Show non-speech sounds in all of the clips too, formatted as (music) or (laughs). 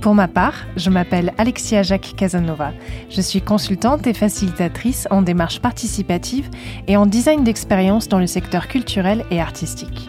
Pour ma part, je m'appelle Alexia Jacques Casanova. Je suis consultante et facilitatrice en démarche participative et en design d'expérience dans le secteur culturel et artistique.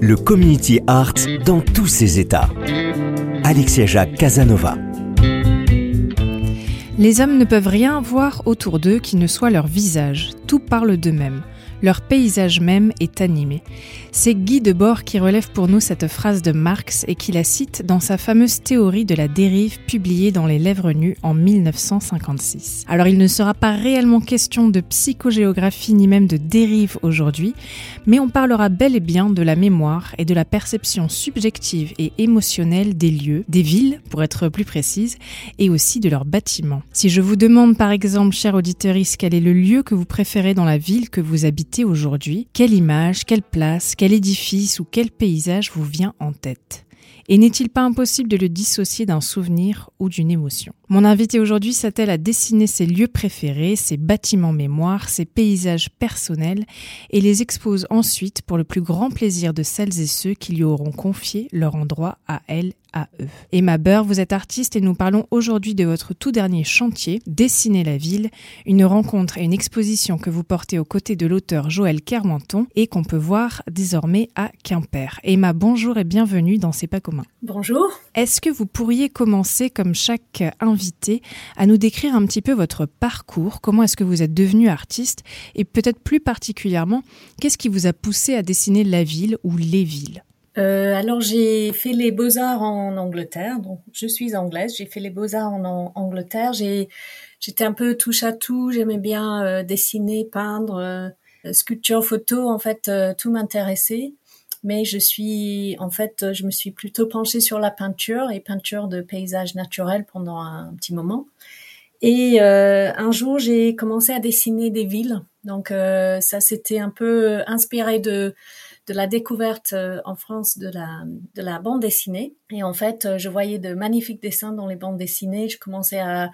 Le community art dans tous ses états. Alexia Jacques Casanova. Les hommes ne peuvent rien voir autour d'eux qui ne soit leur visage. Tout parle d'eux-mêmes. Leur paysage même est animé. C'est Guy Debord qui relève pour nous cette phrase de Marx et qui la cite dans sa fameuse théorie de la dérive publiée dans Les Lèvres nues en 1956. Alors il ne sera pas réellement question de psychogéographie ni même de dérive aujourd'hui, mais on parlera bel et bien de la mémoire et de la perception subjective et émotionnelle des lieux, des villes pour être plus précise, et aussi de leurs bâtiments. Si je vous demande par exemple, cher auditeur, quel est le lieu que vous préférez dans la ville que vous habitez aujourd'hui, quelle image, quelle place, quel édifice ou quel paysage vous vient en tête? Et n'est-il pas impossible de le dissocier d'un souvenir ou d'une émotion? Mon invité aujourd'hui s'attelle à dessiner ses lieux préférés, ses bâtiments mémoire, ses paysages personnels et les expose ensuite pour le plus grand plaisir de celles et ceux qui lui auront confié leur endroit à elle à eux. Emma Burr, vous êtes artiste et nous parlons aujourd'hui de votre tout dernier chantier, Dessiner la ville, une rencontre et une exposition que vous portez aux côtés de l'auteur Joël Kermenton et qu'on peut voir désormais à Quimper. Emma, bonjour et bienvenue dans C'est pas Bonjour. Est-ce que vous pourriez commencer, comme chaque invité, à nous décrire un petit peu votre parcours? Comment est-ce que vous êtes devenu artiste? Et peut-être plus particulièrement, qu'est-ce qui vous a poussé à dessiner la ville ou les villes? Euh, alors j'ai fait les beaux-arts en Angleterre, donc je suis anglaise, j'ai fait les beaux-arts en, Angleterre, j'ai j'étais un peu touche à tout, j'aimais bien euh, dessiner, peindre, euh, sculpture, photo, en fait tout m'intéressait. Mais je suis en fait je me suis plutôt penchée sur la peinture et peinture de paysages naturels pendant un petit moment. Et un jour j'ai commencé à dessiner des villes, donc ça c'était un peu inspiré de de la découverte euh, en France de la, de la bande dessinée. Et en fait, euh, je voyais de magnifiques dessins dans les bandes dessinées. Je commençais à,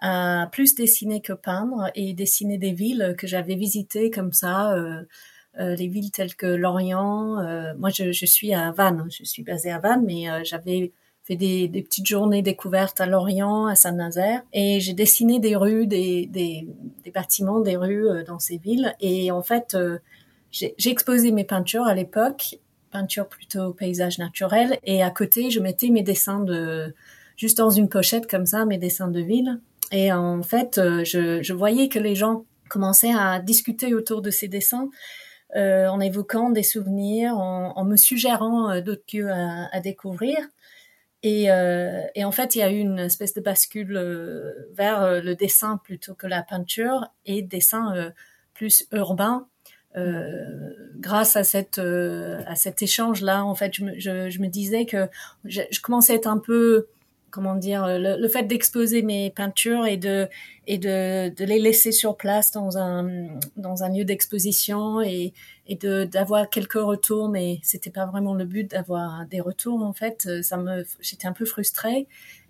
à plus dessiner que peindre et dessiner des villes que j'avais visitées comme ça. Euh, euh, les villes telles que Lorient. moi, je, je, suis à Vannes. Je suis basée à Vannes, mais j'avais fait des, des, petites journées découvertes à Lorient, à Saint-Nazaire, et j'ai dessiné des rues, des, des, des, bâtiments, des rues dans ces villes. Et en fait, j'ai exposé mes peintures à l'époque, peintures plutôt paysage naturel, et à côté, je mettais mes dessins de, juste dans une pochette comme ça, mes dessins de ville. Et en fait, euh, je, je voyais que les gens commençaient à discuter autour de ces dessins, euh, en évoquant des souvenirs, en, en me suggérant euh, d'autres lieux à, à, découvrir. Et, euh, et, en fait, il y a eu une espèce de bascule euh, vers le dessin plutôt que la peinture et dessin plus urbain euh, grâce à cette euh, à cet échange là en fait je me, je, je me disais que je, je, commençais à être un peu comment dire le, le fait d'exposer mes peintures et de et de, de les laisser sur place dans un dans un lieu d'exposition et et de d'avoir quelques retours mais c'était pas vraiment le but d'avoir des retours en fait. Ça me j'étais un peu frustrée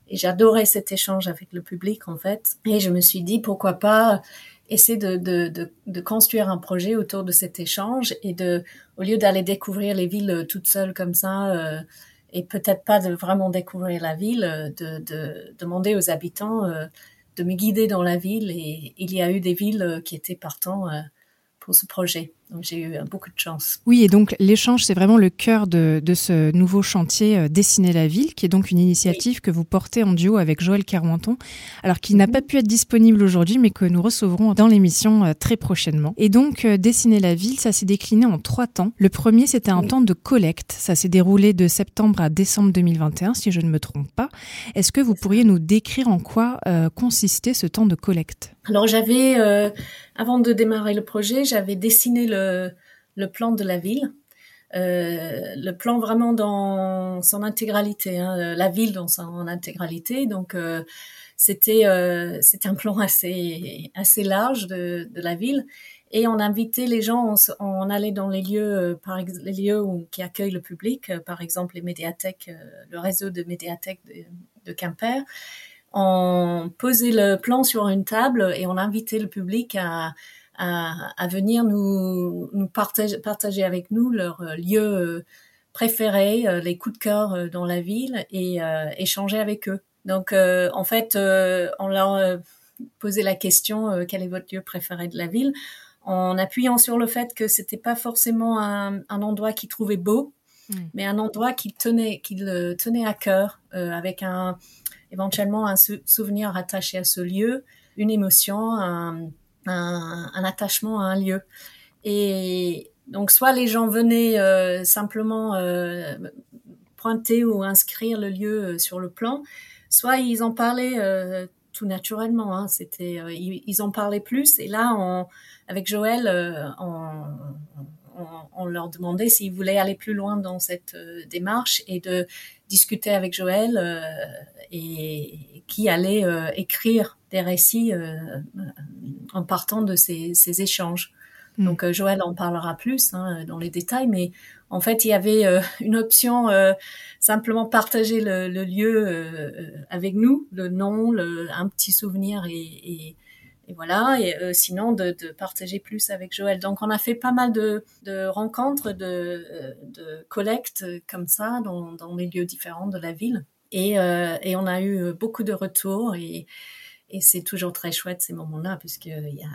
et j'adorais cet échange avec le public en fait. Et je me suis dit pourquoi pas essayer de, de, de, de, construire un projet autour de cet échange et de, au lieu d'aller découvrir les villes euh, toutes seules comme ça, euh, et peut-être pas de vraiment découvrir la ville, euh, de, de demander aux habitants euh, de me guider dans la ville. Et il y a eu des villes qui étaient partants pour ce projet. Donc j'ai eu beaucoup de chance. Oui, et donc l'échange, c'est vraiment le cœur de, de ce nouveau chantier euh, Dessiner la ville, qui est donc une initiative que vous portez en duo avec Joël Carmenton, alors qui n'a mhm. pas pu être disponible aujourd'hui, mais que nous recevrons dans l'émission euh, très prochainement. Et donc euh, Dessiner la ville, ça s'est décliné en trois temps. Le premier, c'était un temps de collecte. Ça s'est déroulé de septembre à décembre 2021, si je ne me trompe pas. Est-ce que vous pourriez nous décrire en quoi consistait ce temps de collecte? Alors j'avais, avant de démarrer le projet, j'avais dessiné le le, plan de la ville. Euh, le plan vraiment dans son intégralité, hein, la ville dans son intégralité. Donc euh, c'était euh, un plan assez assez large de, la ville et on invitait les gens, on, allait dans les lieux par les lieux qui accueillent le public, par exemple les médiathèques, le réseau de médiathèques de Quimper. On posait le plan sur une table et on invitait le public à à, venir nous, nous partager, partager avec nous leurs euh, lieux euh, préférés, euh, les coups de cœur dans la ville et échanger avec eux. Donc, en fait, on leur posait la question quel est votre lieu préféré de la ville, en appuyant sur le fait que c'était pas forcément un, un endroit qu'ils trouvaient beau, hmm. mais un endroit qui tenait, qui le tenait à cœur, avec un éventuellement un souvenir attaché à ce lieu, une émotion, un, un, attachement à un lieu. Et donc, soit les gens venaient euh, simplement euh, pointer ou inscrire le lieu euh, sur le plan, soit ils en parlaient tout naturellement. Hein. C'était, ils, en parlaient plus. Et là, on, avec Joël, on, on, leur demandait s'ils voulaient aller plus loin dans cette démarche et de discuter avec Joël et qui allait écrire des récits en partant de ces, ces échanges. Hmm. Donc euh, Joël en parlera plus hein, dans les détails, mais en fait il y avait euh, une option euh, simplement partager le, le lieu avec nous, le nom, le, un petit souvenir et, et, et voilà. Et sinon de, de, partager plus avec Joël. Donc on a fait pas mal de, de rencontres, de, de collectes comme ça dans, dans les lieux différents de la ville. Et, et on a eu beaucoup de retours et et c'est toujours très chouette ces moments-là, puisqu'il y a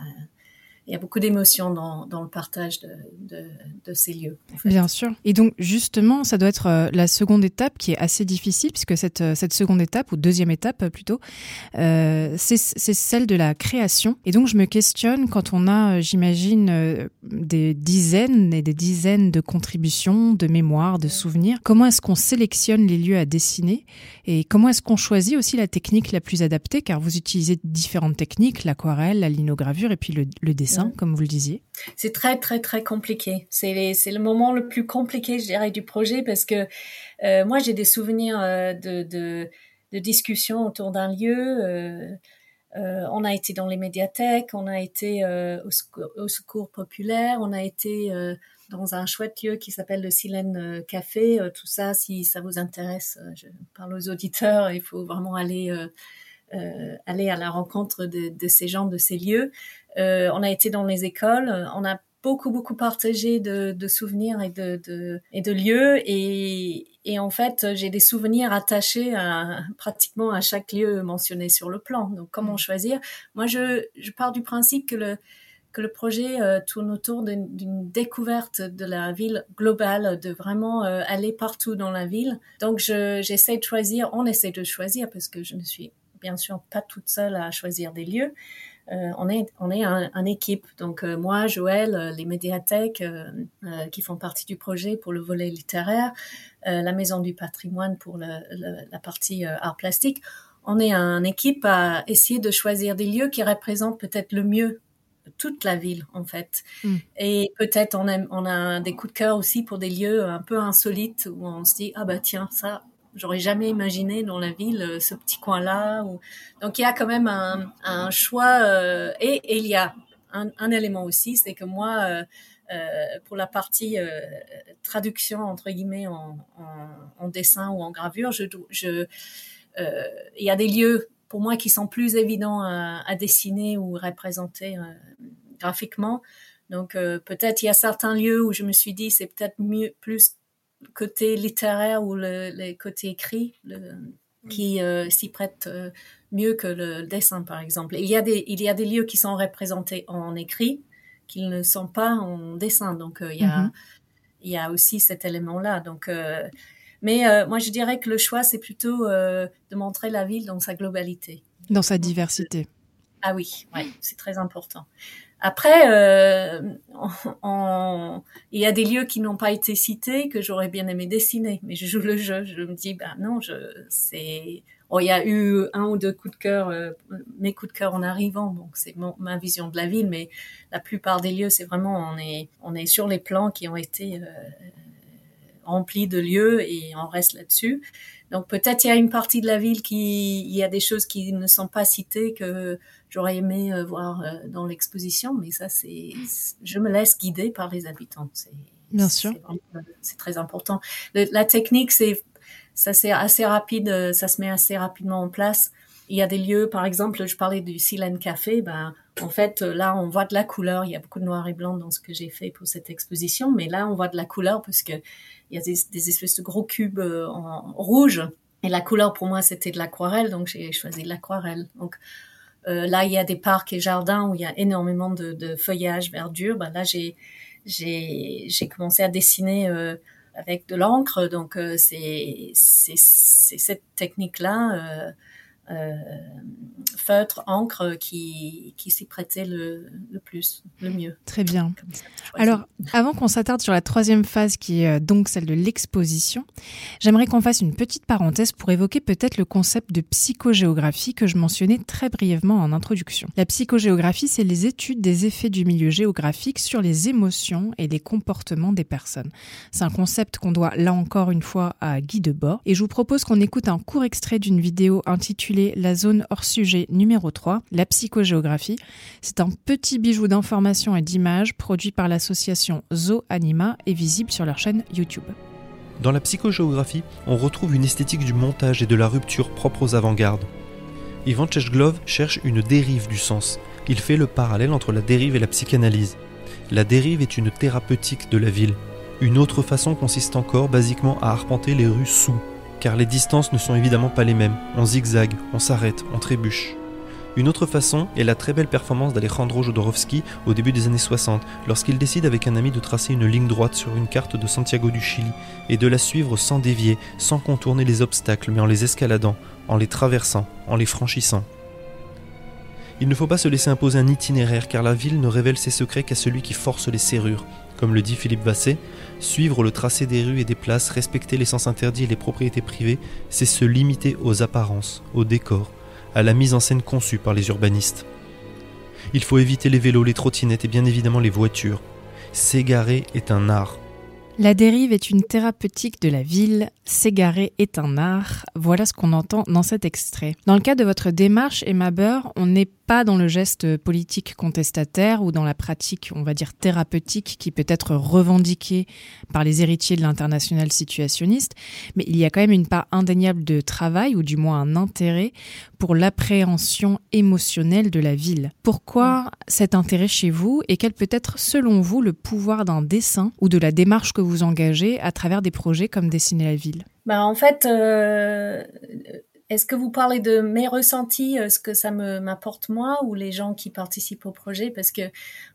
il y a beaucoup d'émotions dans, le partage de, ces lieux. Bien sûr. Et donc, justement, ça doit être euh, la seconde étape qui est assez difficile, puisque cette, euh, seconde étape, ou deuxième étape euh, plutôt, c'est celle de la création. Et donc, je me questionne quand on a, j'imagine, des dizaines et des dizaines de contributions, de mémoires, de souvenirs, comment est-ce qu'on sélectionne les lieux à dessiner et comment est-ce qu'on choisit aussi la technique la plus adaptée, car vous utilisez différentes techniques, l'aquarelle, la linogravure et puis le dessin comme vous le disiez C'est très, très, très compliqué. C'est le moment le plus compliqué, je dirais, du projet parce que euh, moi, j'ai des souvenirs euh, de, de, discussions autour d'un lieu. Euh, on a été dans les médiathèques, on a été au secours, au, secours, populaire, on a été dans un chouette lieu qui s'appelle le Silène Café. tout ça, si ça vous intéresse, je parle aux auditeurs, il faut vraiment aller... Aller à la rencontre de, ces gens, de ces lieux. Euh, on a été dans les écoles, on a beaucoup beaucoup partagé de, de souvenirs et de, de, et de lieux et, et en fait j'ai des souvenirs attachés à pratiquement à chaque lieu mentionné sur le plan. Donc comment mm. choisir? Moi je, je pars du principe que le que le projet euh, tourne autour d'une découverte de la ville globale, de vraiment euh, aller partout dans la ville. Donc j'essaie de choisir, on essaie de choisir parce que je ne suis bien sûr pas toute seule à choisir des lieux, euh, on est on est un, équipe. Donc euh, moi, Joël, euh, les médiathèques qui font partie du projet pour le volet littéraire, la Maison du Patrimoine pour la partie art plastique. On est un équipe à essayer de choisir des lieux qui représentent peut-être le mieux toute la ville en fait. Mm. Et peut-être on, on a des coups de cœur aussi pour des lieux un peu insolites où on se dit ah bah tiens ça j'aurais jamais imaginé dans la ville euh, ce petit coin-là. Donc il y a quand même un, choix euh, et, il y a un, élément aussi, c'est que moi, euh, pour la partie traduction entre guillemets en, dessin ou en gravure, il y a des lieux pour moi qui sont plus évidents à dessiner ou représenter graphiquement. Donc peut-être il y a certains lieux où je me suis dit c'est peut-être mieux plus côté littéraire ou le, les côtés écrits qui euh, s'y prêtent euh, mieux que le dessin, par exemple. Il y, a des, il y a des lieux qui sont représentés en écrit, qu'ils ne sont pas en dessin. Donc il y a mhm. il y a aussi cet élément-là. Donc mais moi je dirais que le choix c'est plutôt de montrer la ville dans sa globalité, dans sa diversité. Ah oui, ouais, c'est très important. Après, euh, il y a des lieux qui n'ont pas été cités que j'aurais bien aimé dessiner, mais je joue le jeu. Je me dis, ben non, je, c'est, oh, il y a eu un ou deux coups de cœur, euh, mes coups de cœur en arrivant, donc c'est ma vision de la ville, mais la plupart des lieux, c'est vraiment, on est, on est sur les plans qui ont été euh, remplis de lieux et on reste là-dessus. Donc peut-être il y a une partie de la ville qui, il y a des choses qui ne sont pas citées que j'aurais aimé euh, voir euh, dans l'exposition, mais ça c'est, je me laisse guider par les habitants. Bien sûr. C'est très important. la technique, c'est, ça c'est assez rapide, euh, ça se met assez rapidement en place. Il y a des lieux, par exemple, je parlais du Silent Café, ben, en fait, là, on voit de la couleur. Il y a beaucoup de noir et blanc dans ce que j'ai fait pour cette exposition, mais là, on voit de la couleur parce que il y a des, des espèces de gros cubes en rouge. Et la couleur, pour moi, c'était de l'aquarelle, donc j'ai choisi l'aquarelle. Donc, euh, là, il y a des parcs et jardins où il y a énormément de, de feuillage, verdure. Ben là, j'ai j'ai commencé à dessiner euh, avec de l'encre. Donc, euh, c'est cette technique-là euh, feutre, encre qui, qui s'y prêtait le, le, plus, le mieux. Très bien. Alors, avant qu'on s'attarde sur la troisième phase qui est euh, donc celle de l'exposition, j'aimerais qu'on fasse une petite parenthèse pour évoquer peut-être le concept de psychogéographie que je mentionnais très brièvement en introduction. La psychogéographie, c'est les études des effets du milieu géographique sur les émotions et les comportements des personnes. C'est un concept qu'on doit là encore une fois à Guy Debord et je vous propose qu'on écoute un court extrait d'une vidéo intitulée la zone hors sujet numéro 3, la psychogéographie. C'est un petit bijou d'informations et d'images produit par l'association Zo Anima et visible sur leur chaîne YouTube. Dans la psychogéographie, on retrouve une esthétique du montage et de la rupture propre aux avant-gardes. Ivan Cheshglov cherche une dérive du sens. Il fait le parallèle entre la dérive et la psychanalyse. La dérive est une thérapeutique de la ville. Une autre façon consiste encore basiquement à arpenter les rues sous, car les distances ne sont évidemment pas les mêmes. On zigzague, on s'arrête, on trébuche. Une autre façon est la très belle performance d'Alejandro Jodorowsky au début des années 60, lorsqu'il décide avec un ami de tracer une ligne droite sur une carte de Santiago du Chili et de la suivre sans dévier, sans contourner les obstacles, mais en les escaladant, en les traversant, en les franchissant. Il ne faut pas se laisser imposer un itinéraire car la ville ne révèle ses secrets qu'à celui qui force les serrures. Comme le dit Philippe Vassé, suivre le tracé des rues et des places, respecter les sens interdits et les propriétés privées, c'est se limiter aux apparences, au décor, à la mise en scène conçue par les urbanistes. Il faut éviter les vélos, les trottinettes et bien évidemment les voitures. S'égarer est un art. La dérive est une thérapeutique de la ville, s'égarer est un art. Voilà ce qu'on entend dans cet extrait. Dans le cas de votre démarche, Emma Burr, on n'est pas dans le geste politique contestataire ou dans la pratique, on va dire, thérapeutique qui peut être revendiquée par les héritiers de l'international situationniste, mais il y a quand même une part indéniable de travail, ou du moins un intérêt, pour l'appréhension émotionnelle de la ville. Pourquoi cet intérêt chez vous et quel peut être, selon vous, le pouvoir d'un dessin ou de la démarche que vous engagez à travers des projets comme Dessiner la ville? Ben, En fait, euh est-ce que vous parlez de mes ressentis, euh, ce que ça me m'apporte moi, ou les gens qui participent au projet? Parce que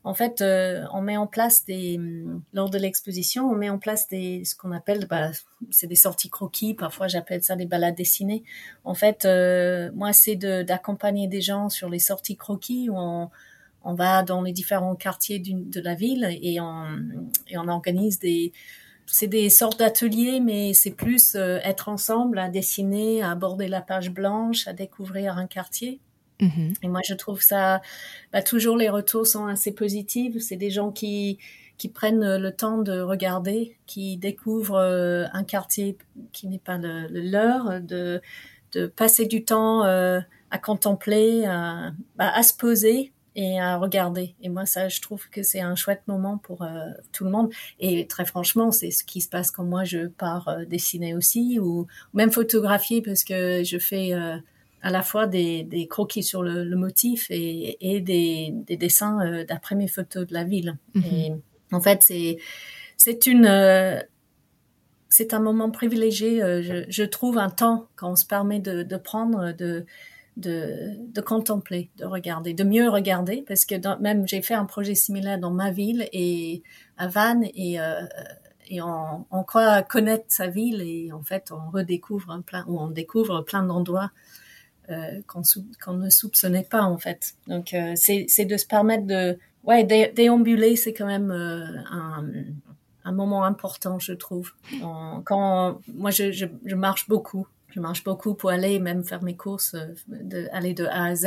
en fait, euh, on met en place des hum, lors de l'exposition, on met en place des ce qu'on appelle, bah, c'est des sorties croquis. Parfois, j'appelle ça des balades dessinées. En fait, euh, moi, c'est d'accompagner des gens sur les sorties croquis où on on va dans les différents quartiers de la ville et et on organise des, c'est des sortes d'ateliers, mais c'est plus euh, être ensemble, à dessiner, à aborder la page blanche, à découvrir un quartier. Mm-hmm. Et moi, je trouve ça, bah, toujours les retours sont assez positifs. C'est des gens qui qui prennent le temps de regarder, qui découvrent euh, un quartier qui n'est pas le, leur, de de passer du temps euh, à contempler, à, bah, à se poser et à regarder. Et moi, ça, je trouve que c'est un chouette moment pour euh, tout le monde. Et très franchement, c'est ce qui se passe quand moi je pars euh, dessiner aussi, ou même photographier, parce que je fais euh, à la fois des, des croquis sur le, le motif et, et des, des, dessins d'après mes photos de la ville. Mhm. Et en fait, c'est c'est une c'est un moment privilégié. Je, je, trouve un temps quand on se permet de, de prendre de de, contempler, de regarder, de mieux regarder, parce que même j'ai fait un projet similaire dans ma ville et à Vannes et euh, on, croit connaître sa ville et en fait on redécouvre plein ou on découvre plein d'endroits euh, qu'on ne soupçonnait pas en fait. Donc euh, c'est de se permettre de ouais dé, déambuler, c'est quand même un, moment important je trouve. quand moi je marche beaucoup je marche beaucoup pour aller même faire mes courses, euh, de, aller de A à Z.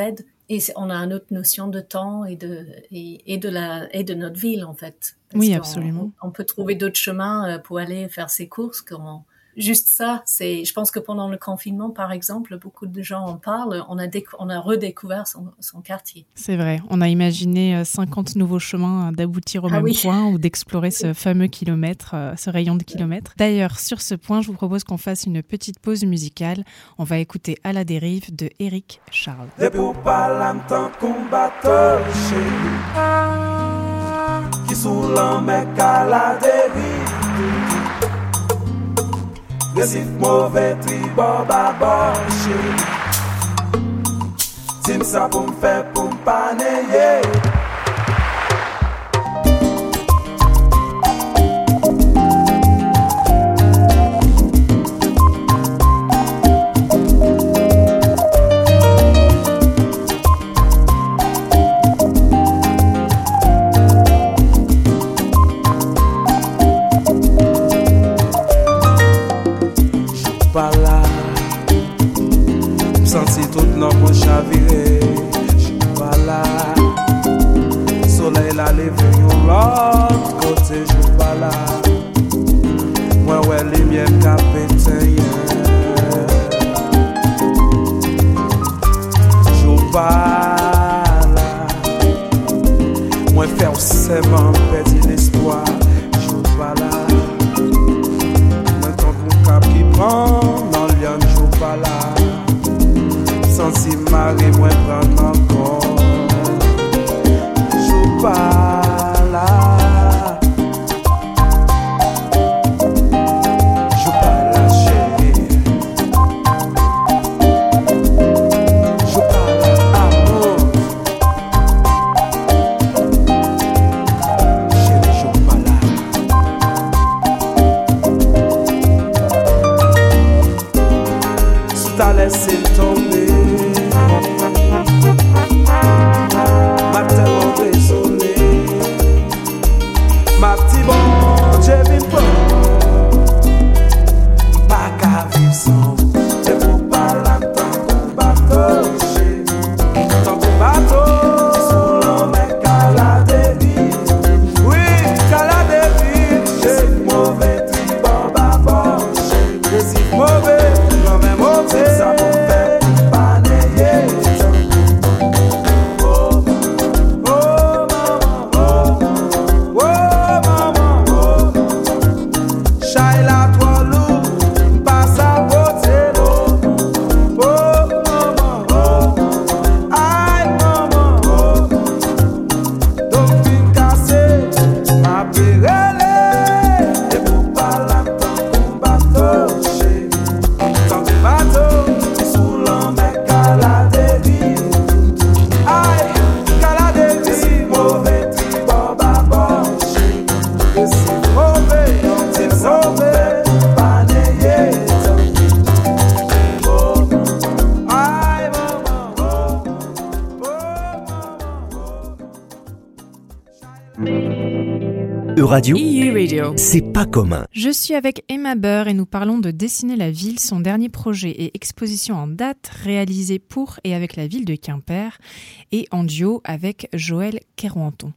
Et on a une autre notion de temps et de, et, et de, la, et de notre ville, en fait. oui, absolument. On, peut trouver d'autres chemins euh, pour aller faire ses courses quand, juste ça, c'est, je pense que pendant le confinement, par exemple, beaucoup de gens en parlent. On a, on a redécouvert son, son quartier. C'est vrai. On a imaginé 50 euh, nouveaux chemins d'aboutir au ah même point ou d'explorer ce fameux kilomètre, euh, ce rayon de kilomètres. D'ailleurs, sur ce point, je vous propose qu'on fasse une petite pause musicale. On va écouter À la dérive de Eric Charles. Qui sous à la dérive Resif mouve tri bo ba bo che. Tim sa pou m fe pou m paneye Radio, Radio. c'est pas commun. Je suis avec Emma Burr et nous parlons de Dessiner la ville, son dernier projet et exposition en date réalisé pour et avec la ville de Quimper et en duo avec Joël Kerouanton.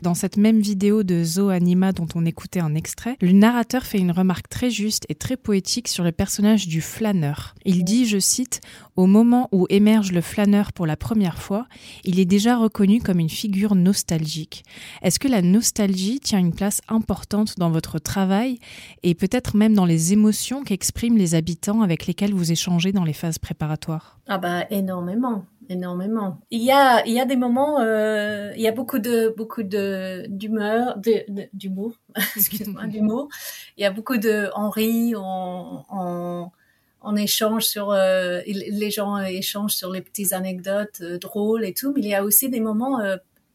Dans cette même vidéo de Zo Anima dont on écoutait un extrait, le narrateur fait une remarque très juste et très poétique sur le personnage du flâneur. Il dit, je cite, Au moment où émerge le flâneur pour la première fois, il est déjà reconnu comme une figure nostalgique. Est-ce que la nostalgie tient une place importante dans votre travail et peut-être même dans les émotions qu'expriment les habitants avec lesquels vous échangez dans les phases préparatoires? Ah bah énormément énormément. Il y a, il y a des moments, euh, il y a beaucoup de, beaucoup de d'humeur, d'humour, (laughs) excuse-moi, d'humour. Il y a beaucoup de, on rit, on, on, on échange sur les gens échangent sur les petites anecdotes drôles et tout mais il y a aussi des moments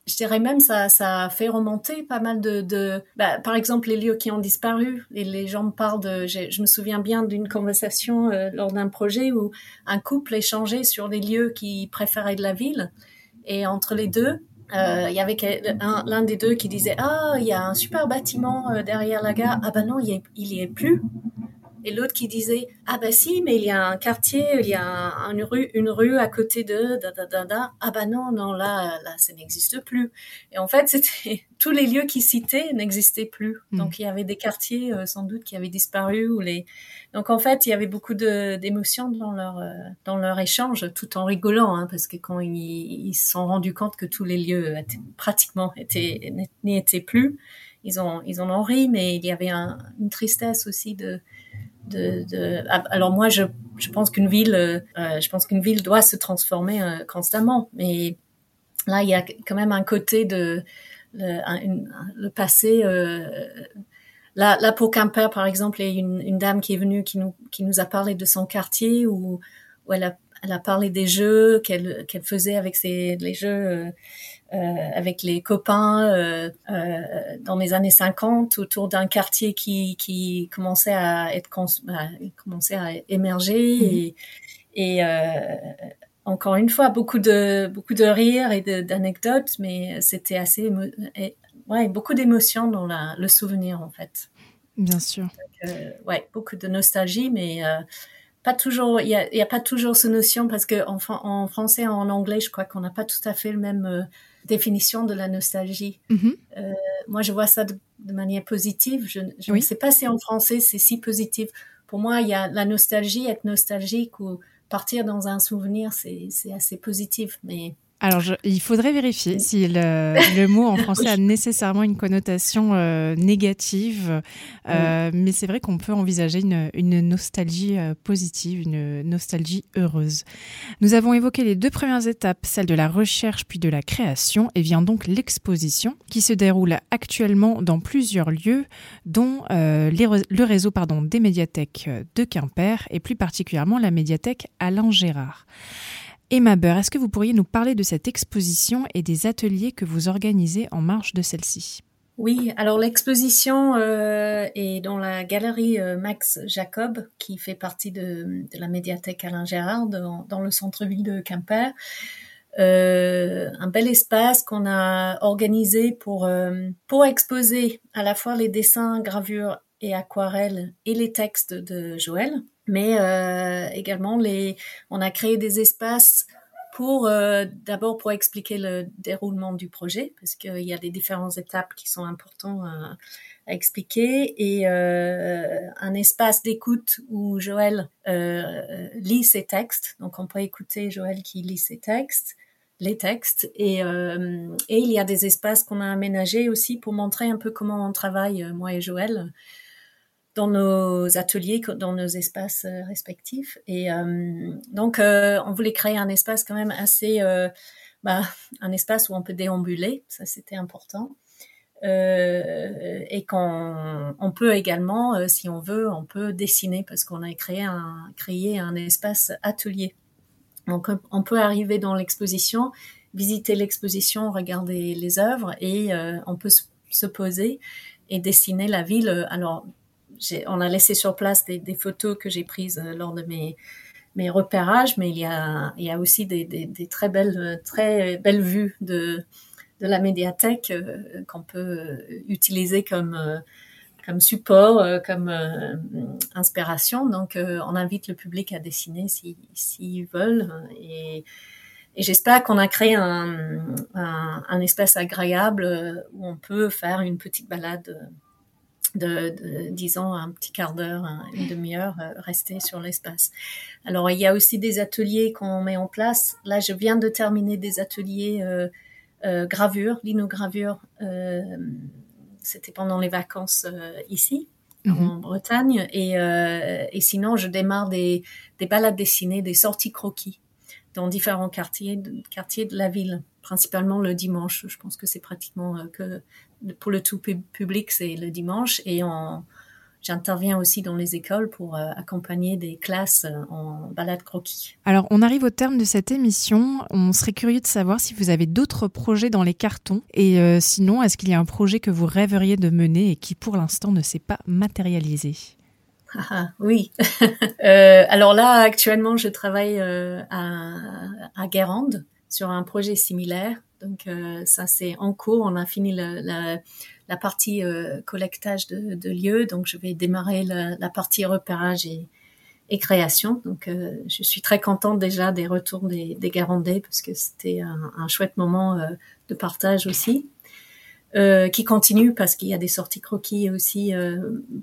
je dirais même ça ça fait remonter pas mal de, de bah, par exemple les lieux qui ont disparu et les gens me parlent de je, me souviens bien d'une conversation euh, lors d'un projet où un couple échangeait sur les lieux qu'ils préféraient de la ville et entre les deux euh, il y avait l'un des deux qui disait ah il y a un super bâtiment euh, derrière la gare. Ah ben non il y il est plus et l'autre qui disait ah bah si mais il y a un quartier il y a une rue une rue à côté de da, da, da, da. ah bah non non là là ça n'existe plus et en fait (laughs) c'était tous les lieux qui citaient n'existaient plus hmm. donc il y avait des quartiers euh, sans doute qui avaient disparu ou les donc en fait il y avait beaucoup de d'émotions dans leur euh, dans leur échange tout en rigolant hein, parce que quand ils, ils se sont rendus compte que tous les lieux étaient, pratiquement étaient n'y étaient plus ils ont ils en ont ri mais il y avait un, une tristesse aussi de de, ah, alors moi je, je pense qu'une ville euh, euh, je pense qu'une ville doit se transformer euh, constamment. Mais là il y a quand même un côté de le, le passé là là pour Quimper par exemple il y a une, une dame qui est venue qui nous qui nous a parlé de son quartier où où elle a elle a parlé des jeux qu'elle qu'elle faisait avec ses les jeux euh, avec les copains euh, euh, dans les années 50 autour d'un quartier qui, qui commençait à être commençait à émerger mhm. et, et encore une fois beaucoup de beaucoup de rires et d'anecdotes mais c'était assez ouais beaucoup d'émotions dans la, le souvenir en fait bien sûr ouais beaucoup de nostalgie mais pas toujours, il y a, y a, pas toujours ce notion parce que en, en français et en anglais, je crois qu'on n'a pas tout à fait le même définition de la nostalgie. Mm-hmm. Euh, moi, je vois ça de, manière positive. Je, ne sais pas si en français c'est si positif. Pour moi, il y a la nostalgie, être nostalgique ou partir dans un souvenir, c'est assez positif. Mais alors, il faudrait vérifier si le, mot en français a nécessairement une connotation euh, négative, euh, mais c'est vrai qu'on peut envisager une, nostalgie euh, positive, une nostalgie heureuse. Nous avons évoqué les deux premières étapes, celle de la recherche puis de la création, et vient donc l'exposition qui se déroule actuellement dans plusieurs lieux, dont le réseau pardon, des médiathèques de Quimper et plus particulièrement la médiathèque Alain Gérard. Emma Beur, est-ce que vous pourriez nous parler de cette exposition et des ateliers que vous organisez en marge de celle-ci? Oui, alors l'exposition euh, est dans la galerie euh, Max Jacob, qui fait partie de, la médiathèque Alain Gérard dans, le centre-ville de Quimper. Euh, un bel espace qu'on a organisé pour pour exposer à la fois les dessins, gravures et aquarelles et les textes de Joël mais euh, également les, on a créé des espaces pour euh, d'abord pour expliquer le déroulement du projet parce qu'il y a des différentes étapes qui sont importantes à, à expliquer. Et euh, un espace d'écoute où Joël euh, lit ses textes. Donc on peut écouter Joël qui lit ses textes les textes. Et, euh, et il y a des espaces qu'on a aménagés aussi pour montrer un peu comment on travaille moi et Joël dans nos ateliers, dans nos espaces euh, respectifs. Et euh, donc, euh, on voulait créer un espace quand même assez, bah, un espace où on peut déambuler, ça c'était important. et qu'on on peut également, si on veut, on peut dessiner parce qu'on a créé un, créé un espace atelier. Donc, on peut arriver dans l'exposition, visiter l'exposition, regarder les œuvres et on peut se poser et dessiner la ville. Alors, on a laissé sur place des, photos que j'ai prises euh, lors de mes, repérages, mais il y a, aussi des, très belles, très belles vues de, la médiathèque euh, qu'on peut utiliser comme, euh, comme support, comme inspiration. Donc, on invite le public à dessiner s'ils si, veulent. Et, j'espère qu'on a créé un, espace agréable où on peut faire une petite balade de, disons un petit quart d'heure, une demi-heure, euh, rester sur l'espace. Alors il y a aussi des ateliers qu'on met en place. Là, je viens de terminer des ateliers euh, euh, gravure, linogravure. Euh, C'était pendant les vacances ici. en mhm. Bretagne et, et sinon je démarre des, des balades dessinées, des sorties croquis dans différents quartiers quartiers de la ville, principalement le dimanche. Je pense que c'est pratiquement que pour le tout public, c'est le dimanche et j'interviens aussi dans les écoles pour accompagner des classes en balade croquis. Alors, on arrive au terme de cette émission. On serait curieux de savoir si vous avez d'autres projets dans les cartons et sinon, est-ce qu'il y a un projet que vous rêveriez de mener et qui pour l'instant ne s'est pas matérialisé? Ah, oui. (laughs) euh, alors là, actuellement, je travaille euh, à, à Guérande sur un projet similaire. Donc euh, ça, c'est en cours. On a fini la, la, la partie euh, collectage de, de, lieux. Donc je vais démarrer la, la partie repérage et, et création. Donc euh, je suis très contente déjà des retours des, des Garandais parce que c'était un, un, chouette moment de partage aussi. Euh, qui continue parce qu'il y a des sorties croquis aussi euh,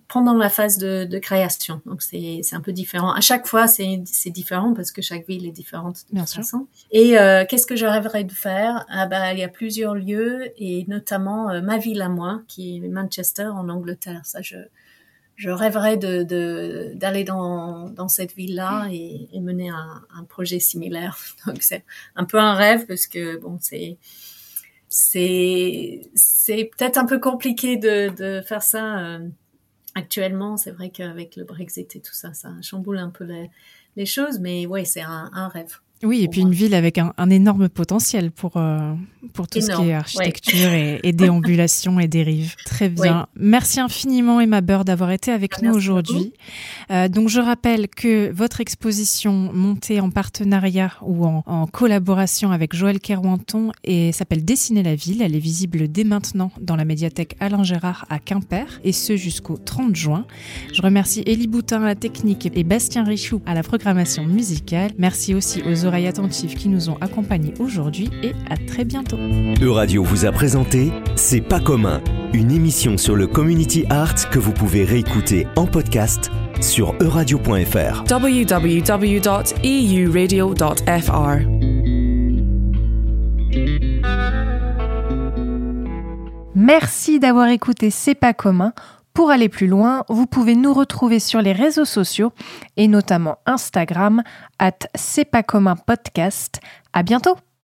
pendant la phase de, de création. Donc c'est un peu différent. À chaque fois c'est différent parce que chaque ville est différente de Bien toute façon. Et euh, qu'est-ce que je rêverais de faire? Ah bah il y a plusieurs lieux et notamment euh, ma ville à moi qui est Manchester en Angleterre. Ça je je rêverais de d'aller dans, dans cette ville-là et, et, mener un, un projet similaire. (laughs) Donc c'est un peu un rêve parce que bon c'est c'est c'est peut-être un peu compliqué de, de faire ça euh, actuellement. C'est vrai qu'avec le Brexit et tout ça, ça chamboule un peu les, les choses, mais ouais, c'est un, un rêve. Oui, et puis une ville avec un, un énorme potentiel pour, euh, pour tout ce qui est architecture et, et, déambulation et dérive. Très bien. Merci infiniment Emma Bird d'avoir été avec nous aujourd'hui. Euh, donc je rappelle que votre exposition montée en partenariat ou en, en collaboration avec Joël Kerouanton et s'appelle Dessiner la ville. Elle est visible dès maintenant dans la médiathèque Alain Gérard à Quimper et ce jusqu'au 30 juin. Je remercie Élie Boutin à la technique et Bastien Richoux à la programmation musicale. Merci aussi aux oreilles attentifs qui nous ont accompagnés aujourd'hui et à très bientôt. Euradio vous a présenté C'est pas commun, une émission sur le community art que vous pouvez réécouter en podcast sur euradio.fr. www.euradio.fr. Merci d'avoir écouté C'est pas commun. Pour aller plus loin, vous pouvez nous retrouver sur les réseaux sociaux et notamment Instagram at C'est pas commun podcast. À bientôt!